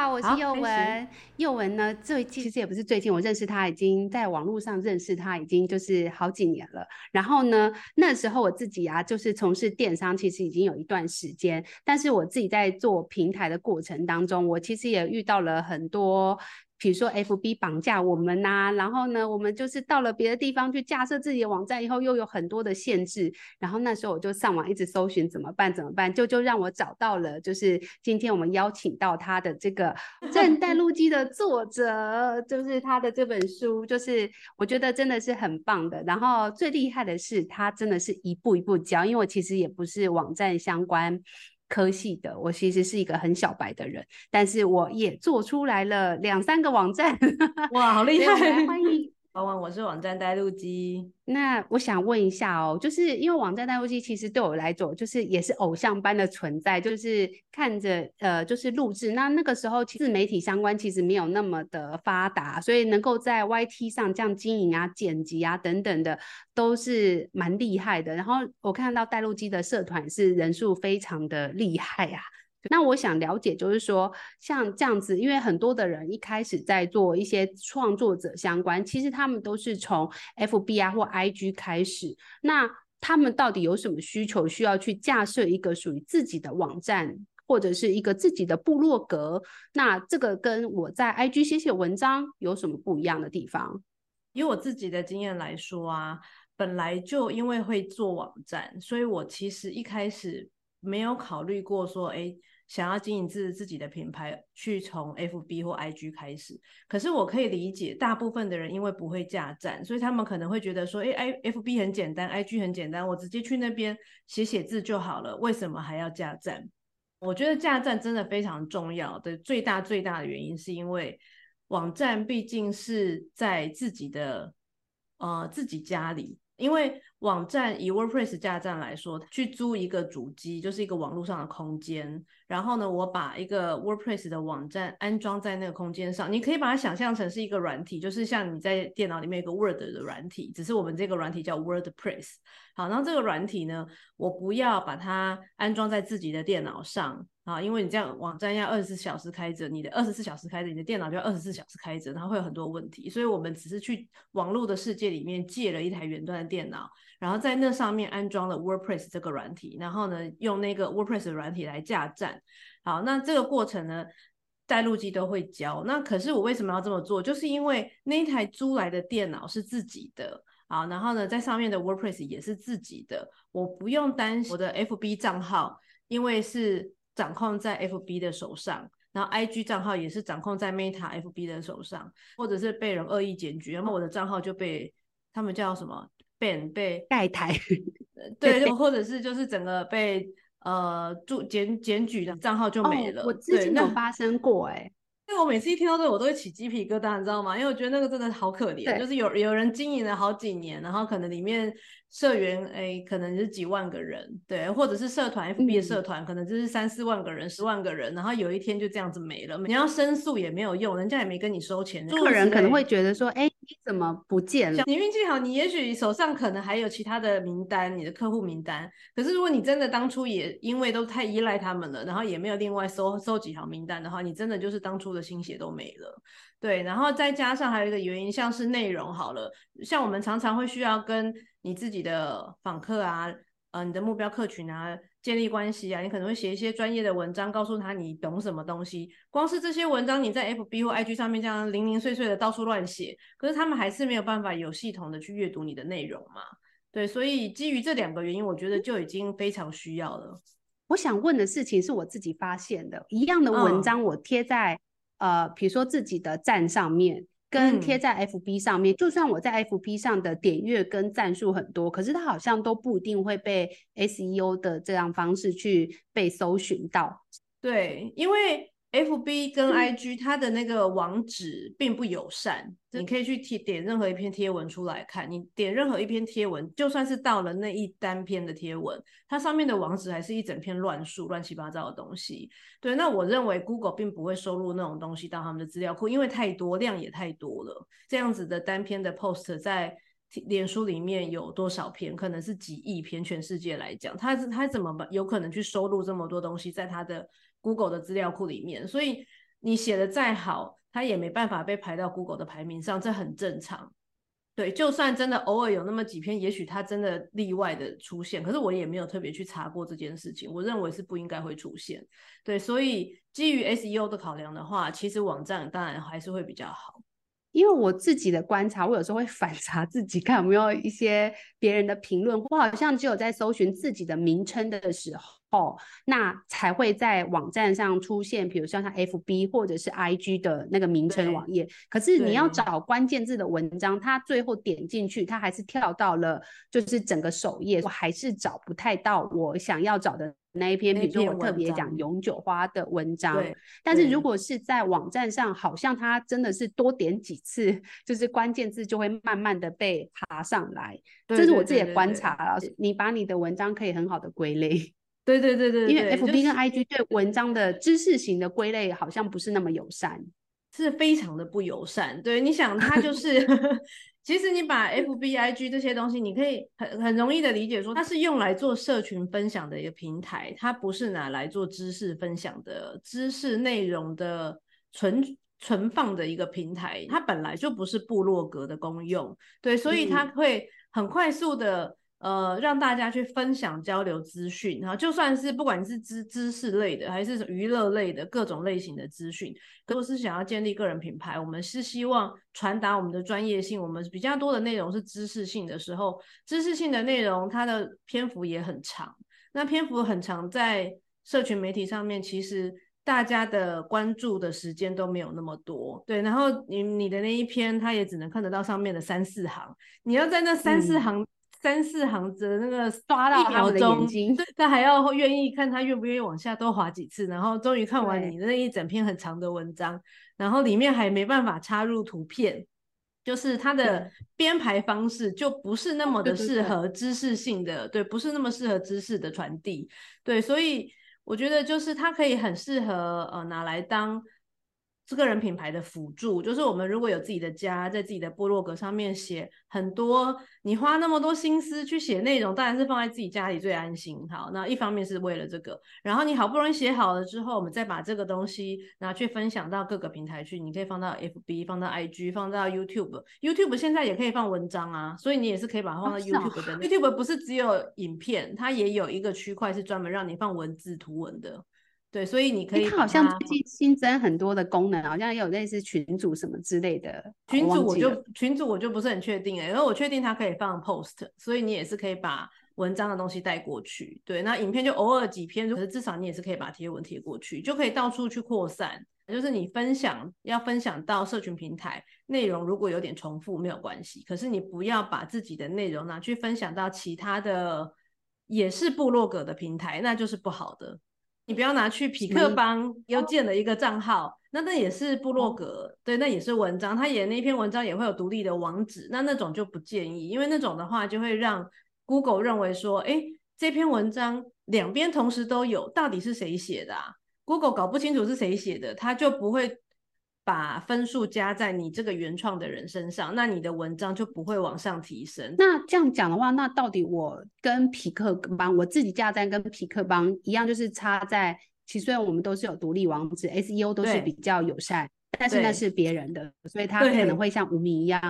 好，我是佑文。佑文呢，最近其实也不是最近，我认识他已经在网络上认识他已经就是好几年了。然后呢，那时候我自己啊，就是从事电商，其实已经有一段时间。但是我自己在做平台的过程当中，我其实也遇到了很多。比如说，FB 绑架我们呐、啊，然后呢，我们就是到了别的地方去架设自己的网站以后，又有很多的限制。然后那时候我就上网一直搜寻怎么办怎么办，就就让我找到了，就是今天我们邀请到他的这个网站带路机的作者，就是他的这本书，就是我觉得真的是很棒的。然后最厉害的是，他真的是一步一步教，因为我其实也不是网站相关。科系的，我其实是一个很小白的人，但是我也做出来了两三个网站，哇，好 厉害！欢迎。我是网站带路机。那我想问一下哦，就是因为网站带路机其实对我来说，就是也是偶像般的存在，就是看着呃，就是录制。那那个时候其，自媒体相关其实没有那么的发达，所以能够在 YT 上这样经营啊、剪辑啊等等的，都是蛮厉害的。然后我看到带路机的社团是人数非常的厉害啊。那我想了解，就是说像这样子，因为很多的人一开始在做一些创作者相关，其实他们都是从 FB 啊或 IG 开始。那他们到底有什么需求，需要去架设一个属于自己的网站，或者是一个自己的部落格？那这个跟我在 IG 写写文章有什么不一样的地方？以我自己的经验来说啊，本来就因为会做网站，所以我其实一开始没有考虑过说，哎。想要经营自自己的品牌，去从 FB 或 IG 开始。可是我可以理解，大部分的人因为不会架站，所以他们可能会觉得说，诶，FB 很简单，IG 很简单，我直接去那边写写字就好了，为什么还要架站？我觉得架站真的非常重要的最大最大的原因，是因为网站毕竟是在自己的呃自己家里。因为网站以 WordPress 架站来说，去租一个主机就是一个网络上的空间，然后呢，我把一个 WordPress 的网站安装在那个空间上，你可以把它想象成是一个软体，就是像你在电脑里面一个 Word 的软体，只是我们这个软体叫 WordPress。好，然后这个软体呢，我不要把它安装在自己的电脑上啊，因为你这样网站要二十四小时开着，你的二十四小时开着，你的电脑就要二十四小时开着，然后会有很多问题。所以我们只是去网络的世界里面借了一台远端的电脑，然后在那上面安装了 WordPress 这个软体，然后呢，用那个 WordPress 的软体来架站。好，那这个过程呢，带路机都会教。那可是我为什么要这么做？就是因为那一台租来的电脑是自己的。好，然后呢，在上面的 WordPress 也是自己的，我不用担心我的 FB 账号，因为是掌控在 FB 的手上，然后 IG 账号也是掌控在 Meta FB 的手上，或者是被人恶意检举，那么我的账号就被他们叫什么 ban 被盖台，对，或者是就是整个被呃注检检举的账号就没了。哦、我之前有发生过哎、欸。因为我每次一听到这个，我都会起鸡皮疙瘩，你知道吗？因为我觉得那个真的好可怜，就是有有人经营了好几年，然后可能里面社员哎，可能是几万个人，对，或者是社团 FB 的社团，嗯、可能就是三四万个人、十万个人，然后有一天就这样子没了。你要申诉也没有用，人家也没跟你收钱。客人可能会觉得说，哎，你怎么不见了？你运气好，你也许手上可能还有其他的名单，你的客户名单。可是如果你真的当初也因为都太依赖他们了，然后也没有另外收收几条名单的话，你真的就是当初的心血都没了。对，然后再加上还有一个原因，像是内容好了，像我们常常会需要跟你自己的访客啊，呃，你的目标客群啊建立关系啊，你可能会写一些专业的文章，告诉他你懂什么东西。光是这些文章，你在 FB 或 IG 上面这样零零碎碎的到处乱写，可是他们还是没有办法有系统的去阅读你的内容嘛？对，所以基于这两个原因，我觉得就已经非常需要了。我想问的事情是我自己发现的，一样的文章我贴在、嗯。呃，比如说自己的站上面，跟贴在 FB 上面，嗯，就算我在 FB 上的点阅跟赞数很多，可是它好像都不一定会被 SEO 的这样方式去被搜寻到。对，因为。FB 跟 IG 它的那个网址并不友善，嗯、你可以去贴点任何一篇贴文出来看。你点任何一篇贴文，就算是到了那一单篇的贴文，它上面的网址还是一整篇乱数、乱七八糟的东西。对，那我认为 Google 并不会收录那种东西到他们的资料库，因为太多，量也太多了。这样子的单篇的 post 在脸书里面有多少篇？可能是几亿篇，全世界来讲，它它怎么有可能去收录这么多东西在它的？Google 的资料库里面，所以你写的再好，它也没办法被排到 Google 的排名上，这很正常。对，就算真的偶尔有那么几篇，也许它真的例外的出现，可是我也没有特别去查过这件事情。我认为是不应该会出现。对，所以基于 SEO 的考量的话，其实网站当然还是会比较好。因为我自己的观察，我有时候会反查自己，看有没有一些别人的评论。我好像只有在搜寻自己的名称的时候候。哦，那才会在网站上出现，比如说像 FB 或者是 IG 的那个名称网页。可是你要找关键字的文章，它最后点进去，它还是跳到了就是整个首页，我还是找不太到我想要找的那一篇。比如说我特别讲永久花的文章，但是如果是在网站上，好像它真的是多点几次，就是关键字就会慢慢的被爬上来。这是我自己的观察了。你把你的文章可以很好的归类。对对对对，因为 FB 跟 IG 对文章的知识型的归类好像不是那么友善，是非常的不友善。对，你想它就 是，其实你把 FB、IG 这些东西，你可以很很容易的理解说，它是用来做社群分享的一个平台，它不是拿来做知识分享的知识内容的存存放的一个平台，它本来就不是部落格的功用。对，所以它会很快速的。呃，让大家去分享交流资讯，然后就算是不管是知知识类的，还是娱乐类的各种类型的资讯，如果是想要建立个人品牌，我们是希望传达我们的专业性，我们比较多的内容是知识性的时候，知识性的内容它的篇幅也很长，那篇幅很长，在社群媒体上面，其实大家的关注的时间都没有那么多，对，然后你你的那一篇，他也只能看得到上面的三四行，你要在那三四行。嗯三四行的那个刷到他的眼睛，他还要愿意看，他愿不愿意往下多划几次，然后终于看完你那一整篇很长的文章，然后里面还没办法插入图片，就是它的编排方式就不是那么的适合知识性的，对，不是那么适合知识的传递，对，所以我觉得就是它可以很适合呃拿来当。是个人品牌的辅助，就是我们如果有自己的家，在自己的部落格上面写很多，你花那么多心思去写内容，当然是放在自己家里最安心。好，那一方面是为了这个，然后你好不容易写好了之后，我们再把这个东西拿去分享到各个平台去，你可以放到 FB，放到 IG，放到 YouTube。YouTube 现在也可以放文章啊，所以你也是可以把它放到 YouTube 的。YouTube 不是只有影片，它也有一个区块是专门让你放文字图文的。对，所以你可以它。它好像最近新增很多的功能，好像也有类似群组什么之类的。群组我就群组我就不是很确定哎，因为我确定它可以放 post，所以你也是可以把文章的东西带过去。对，那影片就偶尔几篇，可是至少你也是可以把贴文贴过去，就可以到处去扩散。就是你分享要分享到社群平台内容，如果有点重复没有关系，可是你不要把自己的内容拿去分享到其他的也是部落格的平台，那就是不好的。你不要拿去匹克邦又建了一个账号，那那也是部落格，对，那也是文章，他也那篇文章也会有独立的网址，那那种就不建议，因为那种的话就会让 Google 认为说，哎，这篇文章两边同时都有，到底是谁写的啊？Google 搞不清楚是谁写的，他就不会。把分数加在你这个原创的人身上，那你的文章就不会往上提升。那这样讲的话，那到底我跟匹克帮，我自己架站跟匹克帮一样，就是差在，其实虽然我们都是有独立网址，SEO 都是比较友善，但是那是别人的，所以他可能会像无名一样。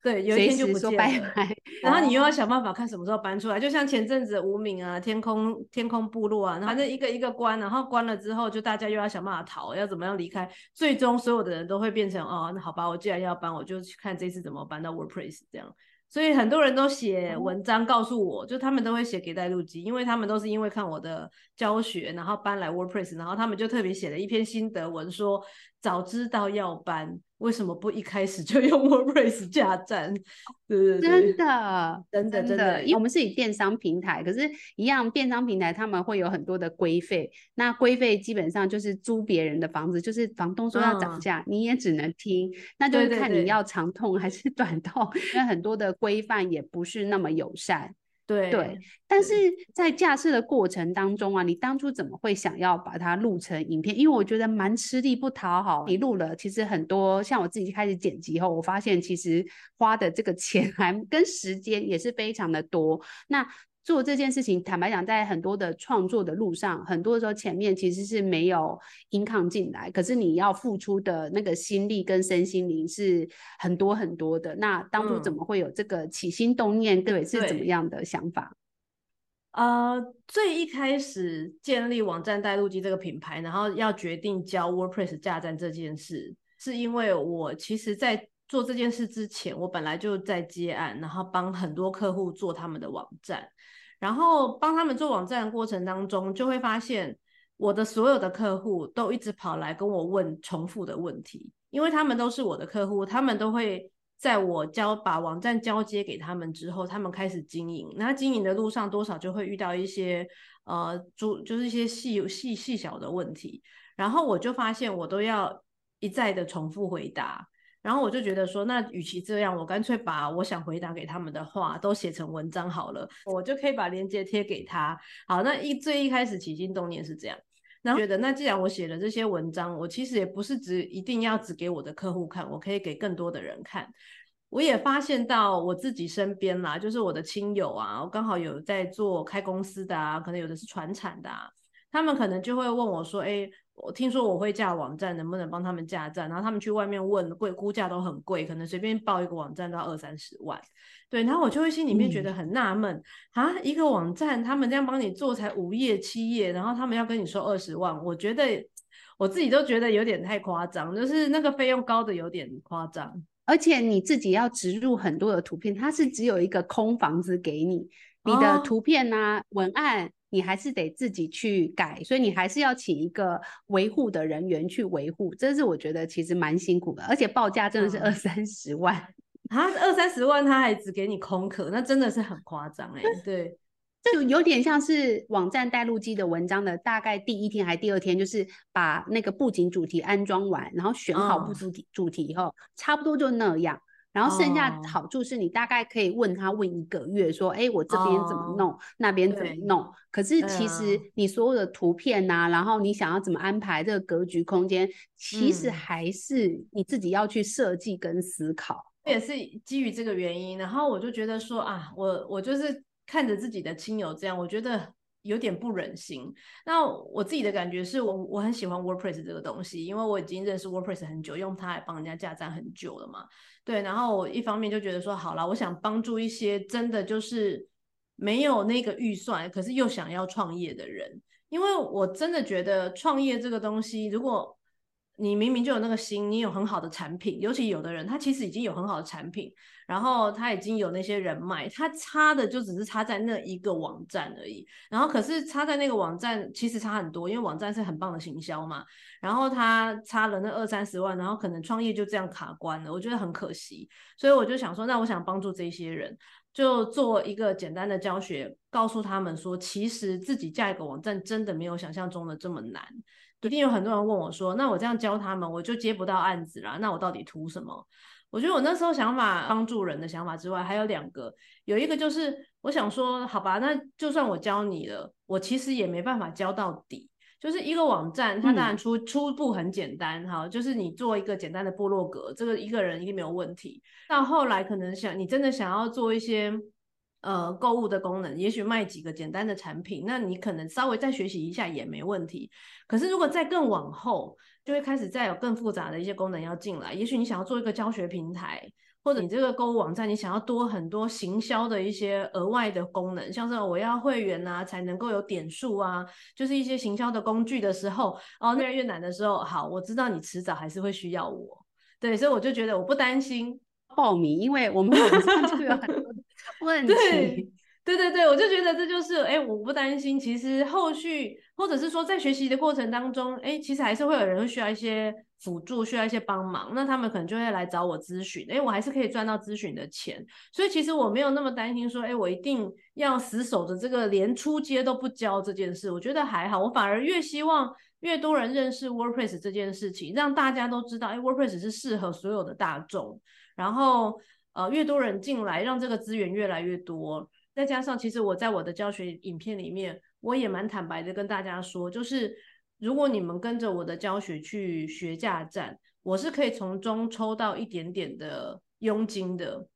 对，有一天就不见了，拜拜，然后你又要想办法看什么时候搬出来。就像前阵子无名啊、天空天空部落啊，反正一个一个关，然后关了之后，就大家又要想办法逃，要怎么样离开。最终所有的人都会变成哦，那好吧，我既然要搬，我就去看这次怎么搬到 WordPress 这样。所以很多人都写文章告诉我，就他们都会写给带路机，因为他们都是因为看我的教学，然后搬来 WordPress，然后他们就特别写了一篇心得文，说早知道要搬。为什么不一开始就用 WordPress 架站？对对对，真的，真的，真的，因为我们是以电商平台，可是，一样电商平台他们会有很多的规费，那规费基本上就是租别人的房子，就是房东说要涨价，嗯，你也只能听，那就是看你要长痛还是 短痛，因为很多的规范也不是那么友善。对对，但是在架设的过程当中啊，你当初怎么会想要把它录成影片？因为我觉得蛮吃力不讨好。你录了，其实很多像我自己开始剪辑后，我发现其实花的这个钱 还跟时间也是非常的多。那做这件事情，坦白讲，在很多的创作的路上，很多的时候前面其实是没有 income 进来，可是你要付出的那个心力跟身心灵是很多很多的。那当初怎么会有这个起心动念？各位、嗯、是怎么样的想法？呃，最一开始建立网站带路机这个品牌，然后要决定教 WordPress 架站这件事，是因为我其实，在做这件事之前，我本来就在接案，然后帮很多客户做他们的网站。然后帮他们做网站的过程当中，就会发现我的所有的客户都一直跑来跟我问重复的问题，因为他们都是我的客户，他们都会在我交把网站交接给他们之后，他们开始经营。那经营的路上多少就会遇到一些呃，就就是一些细细细小的问题，然后我就发现我都要一再的重复回答。然后我就觉得说，那与其这样，我干脆把我想回答给他们的话都写成文章好了，我就可以把链接贴给他。好，那一最一开始起心动念是这样，然后觉得那既然我写了这些文章，我其实也不是只一定要只给我的客户看，我可以给更多的人看。我也发现到我自己身边啦，就是我的亲友啊，我刚好有在做开公司的啊，可能有的是传产的啊，他们可能就会问我说，哎。我听说我会架网站，能不能帮他们架站？然后他们去外面问，贵估价都很贵，可能随便报一个网站都要二三十万。对，然后我就会心里面觉得很纳闷、嗯、啊，一个网站他们这样帮你做才五页七页，然后他们要跟你说二十万，我觉得我自己都觉得有点太夸张，就是那个费用高的有点夸张，而且你自己要植入很多的图片，它是只有一个空房子给你，你的图片啊、哦、文案。你还是得自己去改，所以你还是要请一个维护的人员去维护，这是我觉得其实蛮辛苦的，而且报价真的是二三十万 啊，二三十万他还只给你空壳，那真的是很夸张哎。对，这有点像是网站带路机的文章的大概第一天还第二天，就是把那个布景主题安装完，然后选好布主题主题以后，差不多就那样。然后剩下好处是你大概可以问他问一个月，说，哎、oh.，我这边怎么弄，oh. 那边怎么弄？可是其实你所有的图片呐、啊，然后你想要怎么安排这个格局空间，其实还是你自己要去设计跟思考。嗯、也是基于这个原因，然后我就觉得说啊，我我就是看着自己的亲友这样，我觉得。有点不忍心。那我自己的感觉是我我很喜欢 WordPress 这个东西，因为我已经认识 WordPress 很久，用它来帮人家架站很久了嘛。对，然后我一方面就觉得说，好了，我想帮助一些真的就是没有那个预算，可是又想要创业的人，因为我真的觉得创业这个东西，如果你明明就有那个心，你有很好的产品，尤其有的人他其实已经有很好的产品，然后他已经有那些人脉，他差的就只是差在那一个网站而已。然后可是差在那个网站其实差很多，因为网站是很棒的行销嘛。然后他差了那二三十万，然后可能创业就这样卡关了，我觉得很可惜。所以我就想说，那我想帮助这些人，就做一个简单的教学，告诉他们说，其实自己架一个网站真的没有想象中的这么难。一定有很多人问我说：“那我这样教他们，我就接不到案子啦。那我到底图什么？”我觉得我那时候想法帮助人的想法之外，还有两个，有一个就是我想说，好吧，那就算我教你了，我其实也没办法教到底。就是一个网站，它当然初、嗯、初步很简单哈，就是你做一个简单的部落格，这个一个人一定没有问题。到后来可能想你真的想要做一些。呃，购物的功能，也许卖几个简单的产品，那你可能稍微再学习一下也没问题。可是如果再更往后，就会开始再有更复杂的一些功能要进来。也许你想要做一个教学平台，或者你这个购物网站，你想要多很多行销的一些额外的功能，像是我要会员啊，才能够有点数啊，就是一些行销的工具的时候，哦，越来越难的时候，好，我知道你迟早还是会需要我，对，所以我就觉得我不担心报名，因为我们 网上就有很多。问题对对对对，我就觉得这就是哎，我不担心。其实后续或者是说在学习的过程当中，哎，其实还是会有人会需要一些辅助，需要一些帮忙。那他们可能就会来找我咨询，哎，我还是可以赚到咨询的钱。所以其实我没有那么担心说，哎，我一定要死守着这个连出街都不教这件事。我觉得还好，我反而越希望越多人认识 WordPress 这件事情，让大家都知道，哎，WordPress 是适合所有的大众。然后。呃，越多人进来，让这个资源越来越多。再加上，其实我在我的教学影片里面，我也蛮坦白的跟大家说，就是如果你们跟着我的教学去学价站，我是可以从中抽到一点点的佣金的，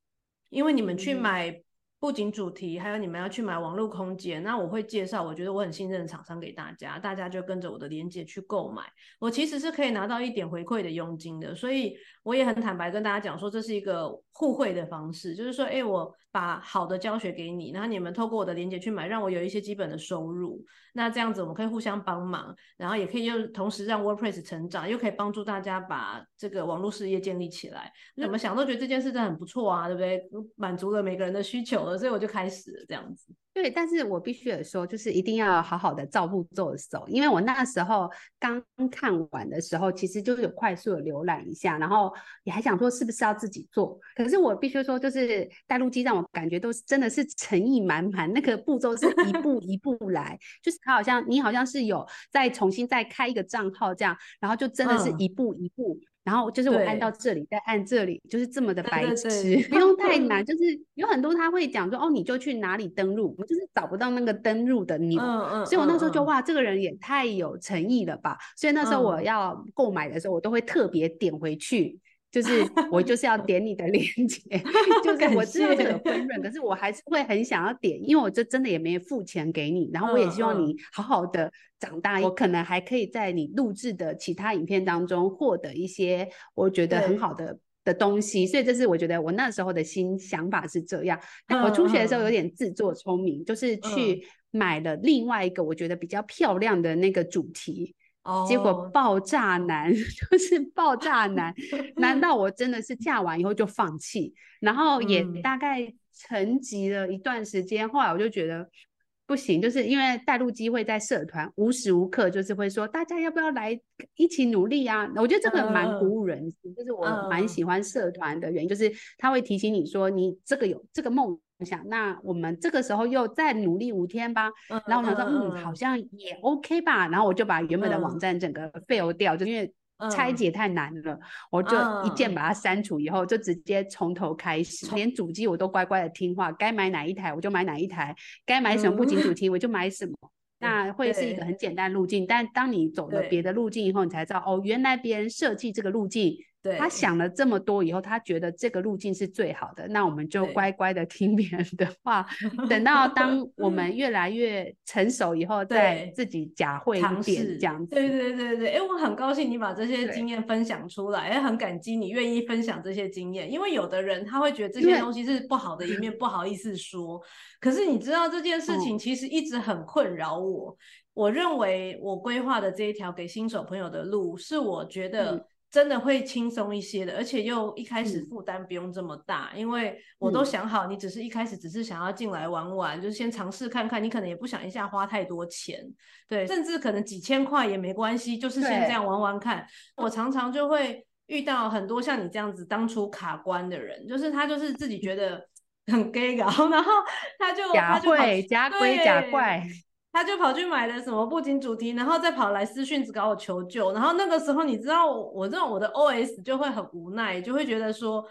因为你们去买布景主题，还有你们要去买网络空间，那我会介绍我觉得我很信任的厂商给大家，大家就跟着我的链接去购买。我其实是可以拿到一点回馈的佣金的，所以我也很坦白跟大家讲说，这是一个互惠的方式，就是说，哎，我把好的教学给你，然后你们透过我的链接去买，让我有一些基本的收入。那这样子我们可以互相帮忙，然后也可以又同时让 WordPress 成长，又可以帮助大家把这个网络事业建立起来。怎么想都觉得这件事真的很不错啊，对不对？满足了每个人的需求了。所以我就开始了这样子。对，但是我必须得说，就是一定要好好的照步骤走，因为我那时候刚看完的时候，其实就是有快速的浏览一下，然后也还想说是不是要自己做。可是我必须说，就是带路机让我感觉都是真的是诚意满满，那个步骤是一步一步来，就是他好像你好像是有再重新再开一个账号这样，然后就真的是一步一步。嗯然后就是我按到这里，再按这里，就是这么的白痴，不用太 难。就是有很多他会讲说，哦，你就去哪里登录，我就是找不到那个登录的钮。嗯嗯。所以我那时候就哇，这个人也太有诚意了吧。所以那时候我要购买的时候，我都会特别点回去。就是 我就是要点你的链接，就是我知道这个分润，可是我还是会很想要点，因为我这真的也没付钱给你，然后我也希望你好好的长大，我可能还可以在你录制的其他影片当中获得一些我觉得很好的的东西，所以这是我觉得我那时候的新想法是这样。我初学的时候有点自作聪明，就是去买了另外一个我觉得比较漂亮的那个主题。Oh. 结果爆炸难，就是爆炸难，难道我真的是 嫁完以后就放弃？然后也大概沉寂了一段时间，嗯、后来我就觉得不行，就是因为带路机会在社团无时无刻就是会说大家要不要来一起努力啊？我觉得这个蛮鼓舞人心，uh. 就是我蛮喜欢社团的原因，就是他会提醒你说你这个有这个梦。想，那我们这个时候又再努力五天吧。嗯、然后我想说，嗯，好像也 OK 吧。然后我就把原本的网站整个 fail 掉，嗯、就因为拆解太难了，嗯、我就一键把它删除，以后就直接从头开始，嗯、连主机我都乖乖的听话，该买哪一台我就买哪一台，该买什么不景主题我就买什么。嗯、那会是一个很简单的路径，但当你走了别的路径以后，你才知道哦，原来别人设计这个路径。对他想了这么多以后，他觉得这个路径是最好的，那我们就乖乖的 听别人的话，等到 当我们越来越成熟以后，再自己假会一点这样子。对对对对，哎，我很高兴你把这些经验分享出来，哎对，很感激你愿意分享这些经验，因为有的人他会觉得这些东西是不好的一面，不好意思说。可是你知道这件事情其实一直很困扰我。嗯、我认为我规划的这一条给新手朋友的路，是我觉得、嗯。真的会轻松一些的，而且又一开始负担不用这么大，嗯、因为我都想好，你只是一开始只是想要进来玩玩，嗯、就是先尝试看看，你可能也不想一下花太多钱，对，甚至可能几千块也没关系，就是先这样玩玩看。我常常就会遇到很多像你这样子当初卡关的人，就是他就是自己觉得很 gay 搞，然后他就假会假鬼假怪。他就跑去买了什么布景主题，然后再跑来私讯找我求救。然后那个时候，你知道我，我这种我的 OS 就会很无奈，就会觉得说，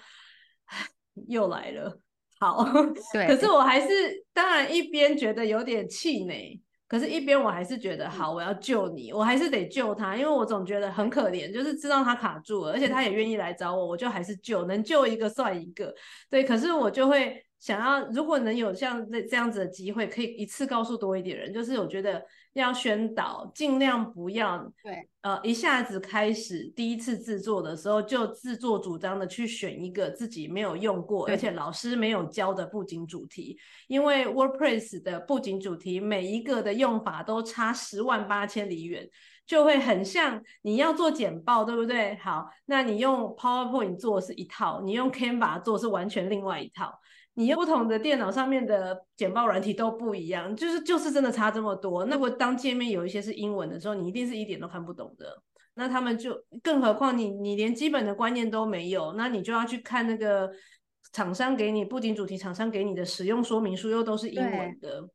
又来了。好，对。可是我还是当然一边觉得有点气馁，可是一边我还是觉得好，我要救你，我还是得救他，因为我总觉得很可怜，就是知道他卡住了，而且他也愿意来找我，我就还是救，能救一个算一个。对，可是我就会。想要如果能有像这这样子的机会，可以一次告诉多一点人，就是我觉得要宣导，尽量不要对呃一下子开始第一次制作的时候就自作主张的去选一个自己没有用过，而且老师没有教的布景主题，因为 WordPress 的布景主题每一个的用法都差十万八千里远，就会很像你要做简报，对不对？好，那你用 PowerPoint 做是一套，你用 Canva 做是完全另外一套。你用不同的电脑上面的简报软体都不一样，就是就是真的差这么多。那我当界面有一些是英文的时候，你一定是一点都看不懂的。那他们就更何况你你连基本的观念都没有，那你就要去看那个厂商给你布景主题，厂商给你的使用说明书又都是英文的，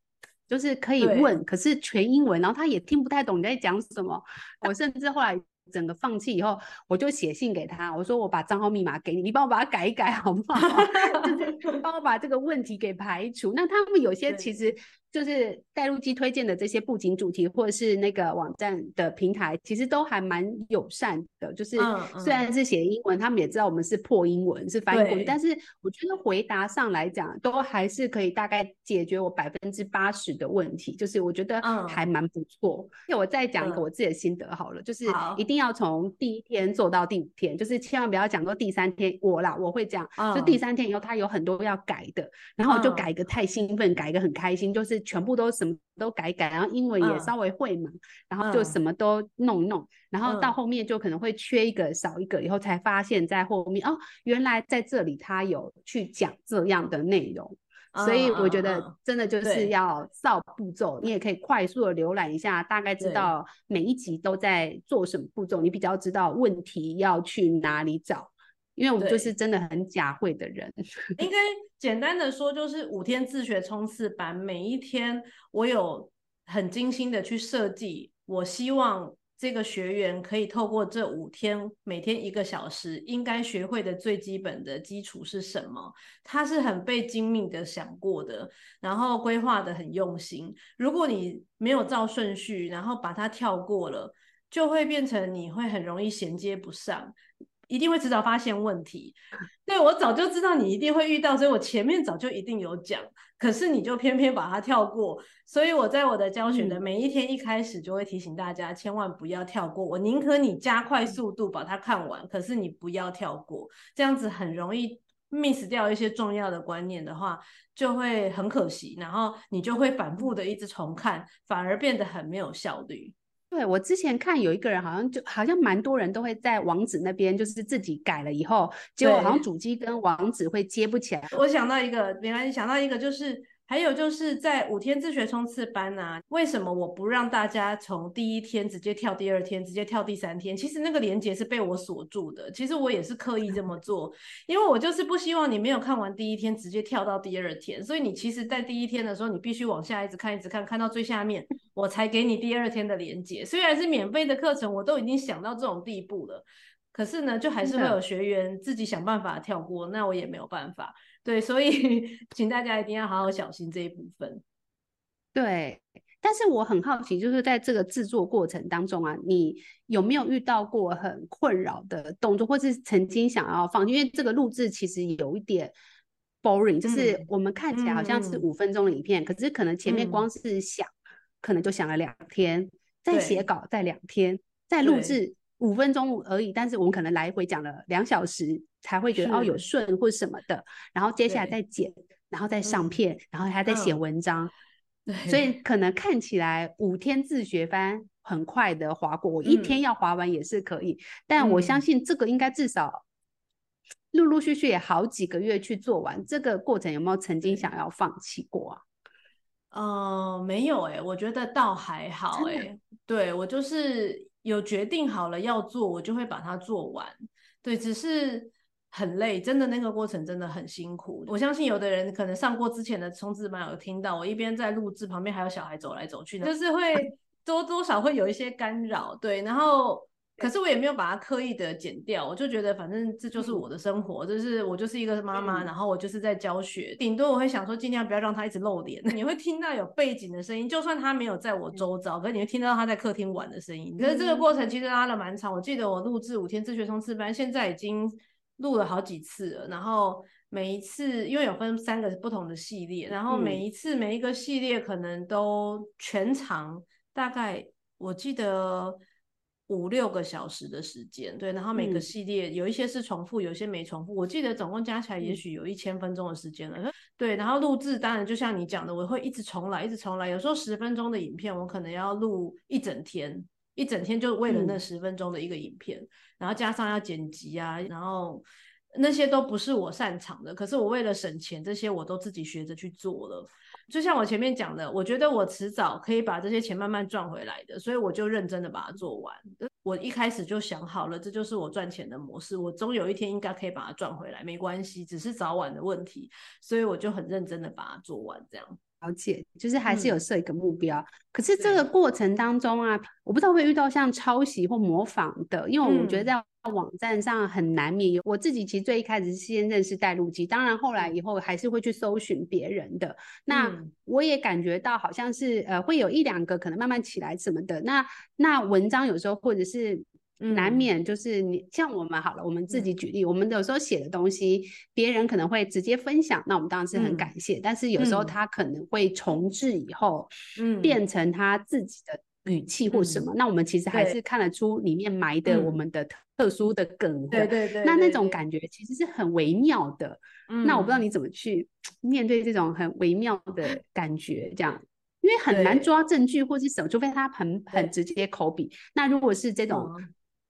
就是可以问，可是全英文，然后他也听不太懂你在讲什么。我甚至后来。整个放弃以后，我就写信给他，我说我把账号密码给你，你帮我把它改一改好不好？就是帮我把这个问题给排除。那他们有些其实就是带路机推荐的这些布景主题，或者是那个网站的平台，其实都还蛮友善的。就是虽然是写英文，嗯嗯，他们也知道我们是破英文，是翻译过去，但是我觉得回答上来讲，都还是可以大概解决我百分之八十的问题。就是我觉得还蛮不错。那、嗯、我再讲一个我自己的心得好了，嗯、就是一定要从第一天做到第五天，就是千万不要讲到第三天我啦，我会讲，嗯、就第三天以后他有很多要改的，然后我就改一个太兴奋，改一个很开心，就是全部都什么都改改，然后英文也稍微会嘛，然后就什么都弄一弄，然后到后面就可能会缺一个少一个，以后才发现在后面哦，原来在这里他有去讲这样的内容。所以我觉得真的就是要照步骤，你也可以快速的浏览一下，大概知道每一集都在做什么步骤，你比较知道问题要去哪里找。因为我就是真的很假会的人。应该简单的说，就是五天自学冲刺班，每一天我有很精心的去设计，我希望。这个学员可以透过这五天，每天一个小时，应该学会的最基本的基础是什么？他是很被精密的想过的，然后规划的很用心。如果你没有照顺序，然后把它跳过了，就会变成你会很容易衔接不上。一定会迟早发现问题，对，我早就知道你一定会遇到，所以我前面早就一定有讲，可是你就偏偏把它跳过，所以我在我的教学的每一天一开始就会提醒大家，千万不要跳过，我宁可你加快速度把它看完，可是你不要跳过，这样子很容易 miss 掉一些重要的观念的话，就会很可惜，然后你就会反复的一直重看，反而变得很没有效率。对，我之前看有一个人，好像就好像蛮多人都会在网址那边，就是自己改了以后，结果好像主机跟网址会接不起来。我想到一个，原来想到一个就是。还有就是在五天自学冲刺班啊，为什么我不让大家从第一天直接跳第二天，直接跳第三天？其实那个连接是被我锁住的。其实我也是刻意这么做，因为我就是不希望你没有看完第一天直接跳到第二天。所以你其实，在第一天的时候，你必须往下一直看，一直看，看到最下面，我才给你第二天的连接。虽然是免费的课程，我都已经想到这种地步了，可是呢，就还是会有学员自己想办法跳过，那我也没有办法。对，所以 请大家一定要好好小心这一部分。对，但是我很好奇，就是在这个制作过程当中啊，你有没有遇到过很困扰的动作，或是曾经想要放弃？因为这个录制其实有一点 boring，就是我们看起来好像是五分钟的影片，嗯、可是可能前面光是想，嗯、可能就想了两天，再写稿再两天，再录制。五分钟而已，但是我们可能来回讲了两小时，才会觉得哦有顺或什么的，然后接下来再剪，然后再上片，嗯、然后还在写文章，嗯、所以可能看起来五天自学班很快的划过，我一天要划完也是可以，嗯、但我相信这个应该至少陆陆续续也好几个月去做完，这个过程有没有曾经想要放弃过啊？嗯、呃，没有哎、欸，我觉得倒还好哎、欸，对我就是。有决定好了要做，我就会把它做完。对，只是很累，真的那个过程真的很辛苦。我相信有的人可能上过之前的冲刺班，有听到我一边在录制，旁边还有小孩走来走去，就是会 多多少会有一些干扰。对，然后。可是我也没有把它刻意的剪掉，我就觉得反正这就是我的生活，嗯、就是我就是一个妈妈，嗯、然后我就是在教学，顶多我会想说尽量不要让他一直露脸。你会听到有背景的声音，就算他没有在我周遭，嗯、可是你会听到他在客厅玩的声音。可是这个过程其实拉了蛮长，我记得我录制五天自学冲刺班，现在已经录了好几次了，然后每一次因为有分三个不同的系列，然后每一次每一个系列可能都全长大概我记得。五六个小时的时间，对，然后每个系列有一些是重复，嗯、有一些没重复。我记得总共加起来也许有一千分钟的时间了。嗯、对，然后录制当然就像你讲的，我会一直重来，一直重来。有时候十分钟的影片，我可能要录一整天，一整天就为了那十分钟的一个影片，嗯、然后加上要剪辑啊，然后那些都不是我擅长的。可是我为了省钱，这些我都自己学着去做了。就像我前面讲的，我觉得我迟早可以把这些钱慢慢赚回来的，所以我就认真的把它做完。我一开始就想好了，这就是我赚钱的模式，我终有一天应该可以把它赚回来，没关系，只是早晚的问题。所以我就很认真的把它做完，这样。了解，就是还是有设一个目标。嗯、可是这个过程当中啊，我不知道会遇到像抄袭或模仿的，因为我觉得在网站上很难免有。嗯、我自己其实最一开始是先认识带路机，当然后来以后还是会去搜寻别人的。那我也感觉到好像是呃会有一两个可能慢慢起来什么的。那那文章有时候或者是。难免就是你像我们好了，我们自己举例，嗯、我们有时候写的东西，别人可能会直接分享，那我们当然是很感谢。嗯、但是有时候他可能会重置以后，嗯，变成他自己的语气或什么，嗯、那我们其实还是看得出里面埋的我们的特殊的梗的。对对对。那那种感觉其实是很微妙的。嗯。那我不知道你怎么去面对这种很微妙的 感觉，这样，因为很难抓证据或是什么，除非他很很直接口笔。那如果是这种。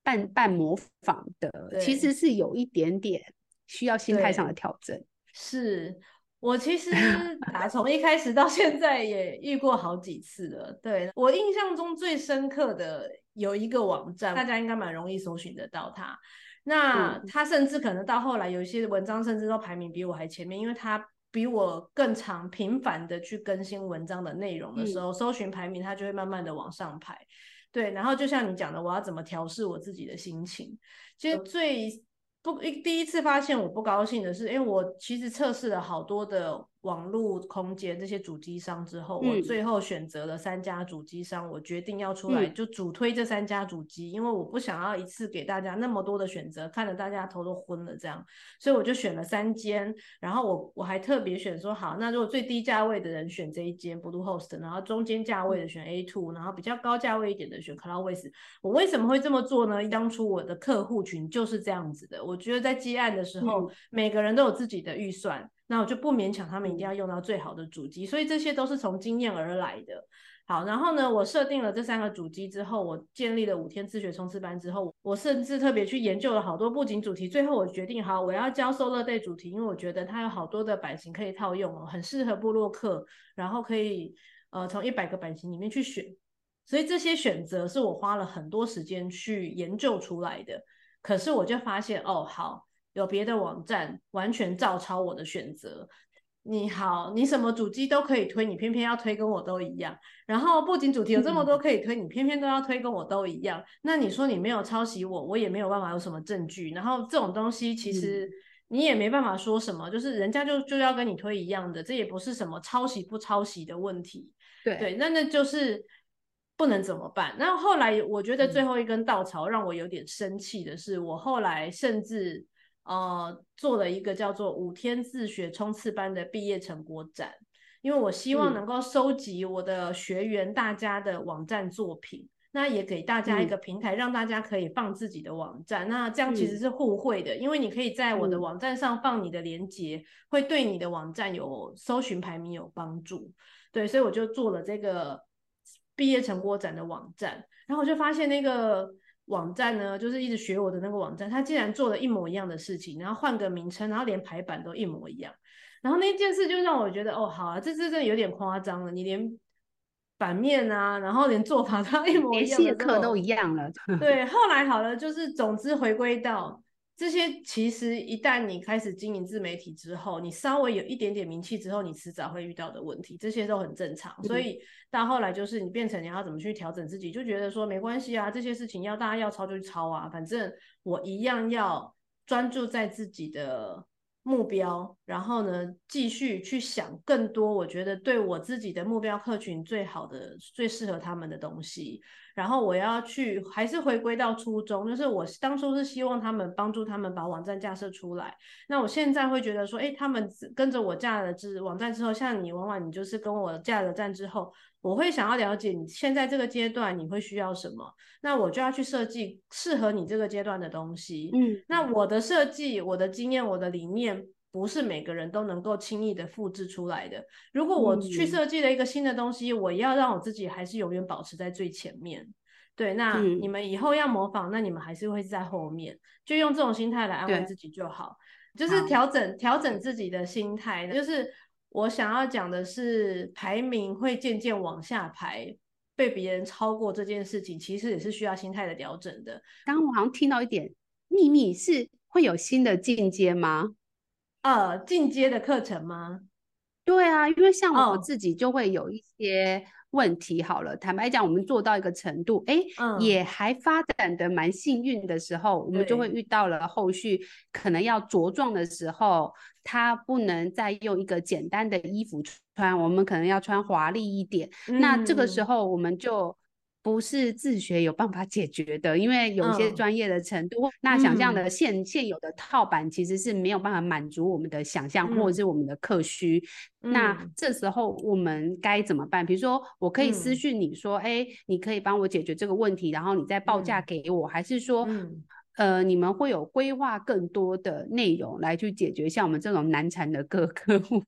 半半模仿的，其实是有一点点需要心态上的调整。是我其实 打从一开始到现在也遇过好几次了。对，我印象中最深刻的有一个网站，大家应该蛮容易搜寻得到它。那它甚至可能到后来有一些文章，甚至都排名比我还前面，因为它比我更常频繁的去更新文章的内容的时候，嗯、搜寻排名它就会慢慢的往上排。对，然后就像你讲的，我要怎么调试我自己的心情？其实最不一第一次发现我不高兴的是，因为我其实测试了好多的。网络空间这些主机商之后，嗯、我最后选择了三家主机商，我决定要出来就主推这三家主机，嗯、因为我不想要一次给大家那么多的选择，看得大家头都昏了这样，所以我就选了三间，然后我我还特别选说好，那如果最低价位的人选这一间 Bluehost，然后中间价位的选 A Two；然后比较高价位一点的选 Cloudways。我为什么会这么做呢？当初我的客户群就是这样子的，我觉得在接案的时候，嗯、每个人都有自己的预算。那我就不勉强他们一定要用到最好的主机，所以这些都是从经验而来的。好，然后呢，我设定了这三个主机之后，我建立了五天自学冲刺班之后，我甚至特别去研究了好多布景主题，最后我决定，好，我要教收乐队主题，因为我觉得它有好多的版型可以套用哦，很适合部落客，然后可以呃从一百个版型里面去选，所以这些选择是我花了很多时间去研究出来的。可是我就发现，哦，好。有别的网站完全照抄我的选择。你好，你什么主机都可以推，你偏偏要推跟我都一样。然后不仅主题有这么多可以推，你偏偏都要推跟我都一样。那你说你没有抄袭我，我也没有办法有什么证据。然后这种东西其实你也没办法说什么，就是人家就就要跟你推一样的，这也不是什么抄袭不抄袭的问题。对对，那那就是不能怎么办？那后来我觉得最后一根稻草让我有点生气的是，我后来甚至。呃，做了一个叫做五天自学冲刺班的毕业成果展，因为我希望能够收集我的学员大家的网站作品，嗯、那也给大家一个平台，让大家可以放自己的网站。嗯、那这样其实是互惠的，因为你可以在我的网站上放你的链接，嗯、会对你的网站有搜寻排名有帮助。对，所以我就做了这个毕业成果展的网站，然后我就发现那个。网站呢，就是一直学我的那个网站，他竟然做了一模一样的事情，然后换个名称，然后连排版都一模一样。然后那件事就让我觉得，哦，好啊，这这真的有点夸张了。你连版面啊，然后连做法 都一模一样，连课都一样了。对，后来好了，就是总之回归到。这些其实一旦你开始经营自媒体之后，你稍微有一点点名气之后，你迟早会遇到的问题，这些都很正常。所以到后来就是你变成你要怎么去调整自己，就觉得说没关系啊，这些事情要大家要抄就去抄啊，反正我一样要专注在自己的目标，然后呢，继续去想更多我觉得对我自己的目标客群最好的、最适合他们的东西。然后我要去，还是回归到初衷，就是我当初是希望他们帮助他们把网站架设出来。那我现在会觉得说，诶，他们跟着我架了之网站之后，像你往往你就是跟我架了站之后，我会想要了解你现在这个阶段你会需要什么，那我就要去设计适合你这个阶段的东西。嗯，那我的设计、我的经验、我的理念，不是每个人都能够轻易的复制出来的。如果我去设计了一个新的东西，嗯、我要让我自己还是永远保持在最前面。对，那你们以后要模仿，嗯、那你们还是会在后面，就用这种心态来安慰自己就好。就是调整调整自己的心态。就是我想要讲的是，排名会渐渐往下排，被别人超过这件事情，其实也是需要心态的调整的。刚刚我好像听到一点秘密，是会有新的进阶吗？呃，进阶的课程吗？对啊，因为像我自己就会有一些问题。好了，oh. 坦白讲，我们做到一个程度，哎，嗯，也还发展的蛮幸运的时候，我们就会遇到了后续可能要茁壮的时候，它不能再用一个简单的衣服穿，我们可能要穿华丽一点。嗯，那这个时候我们就。不是自学有办法解决的，因为有些专业的程度，嗯、那想象的现、嗯、现有的套版其实是没有办法满足我们的想象、嗯、或者是我们的客需。嗯、那这时候我们该怎么办？比如说，我可以私讯你说，哎、嗯，你可以帮我解决这个问题，然后你再报价给我，嗯、还是说，嗯、呃，你们会有规划更多的内容来去解决像我们这种难缠的各 客户？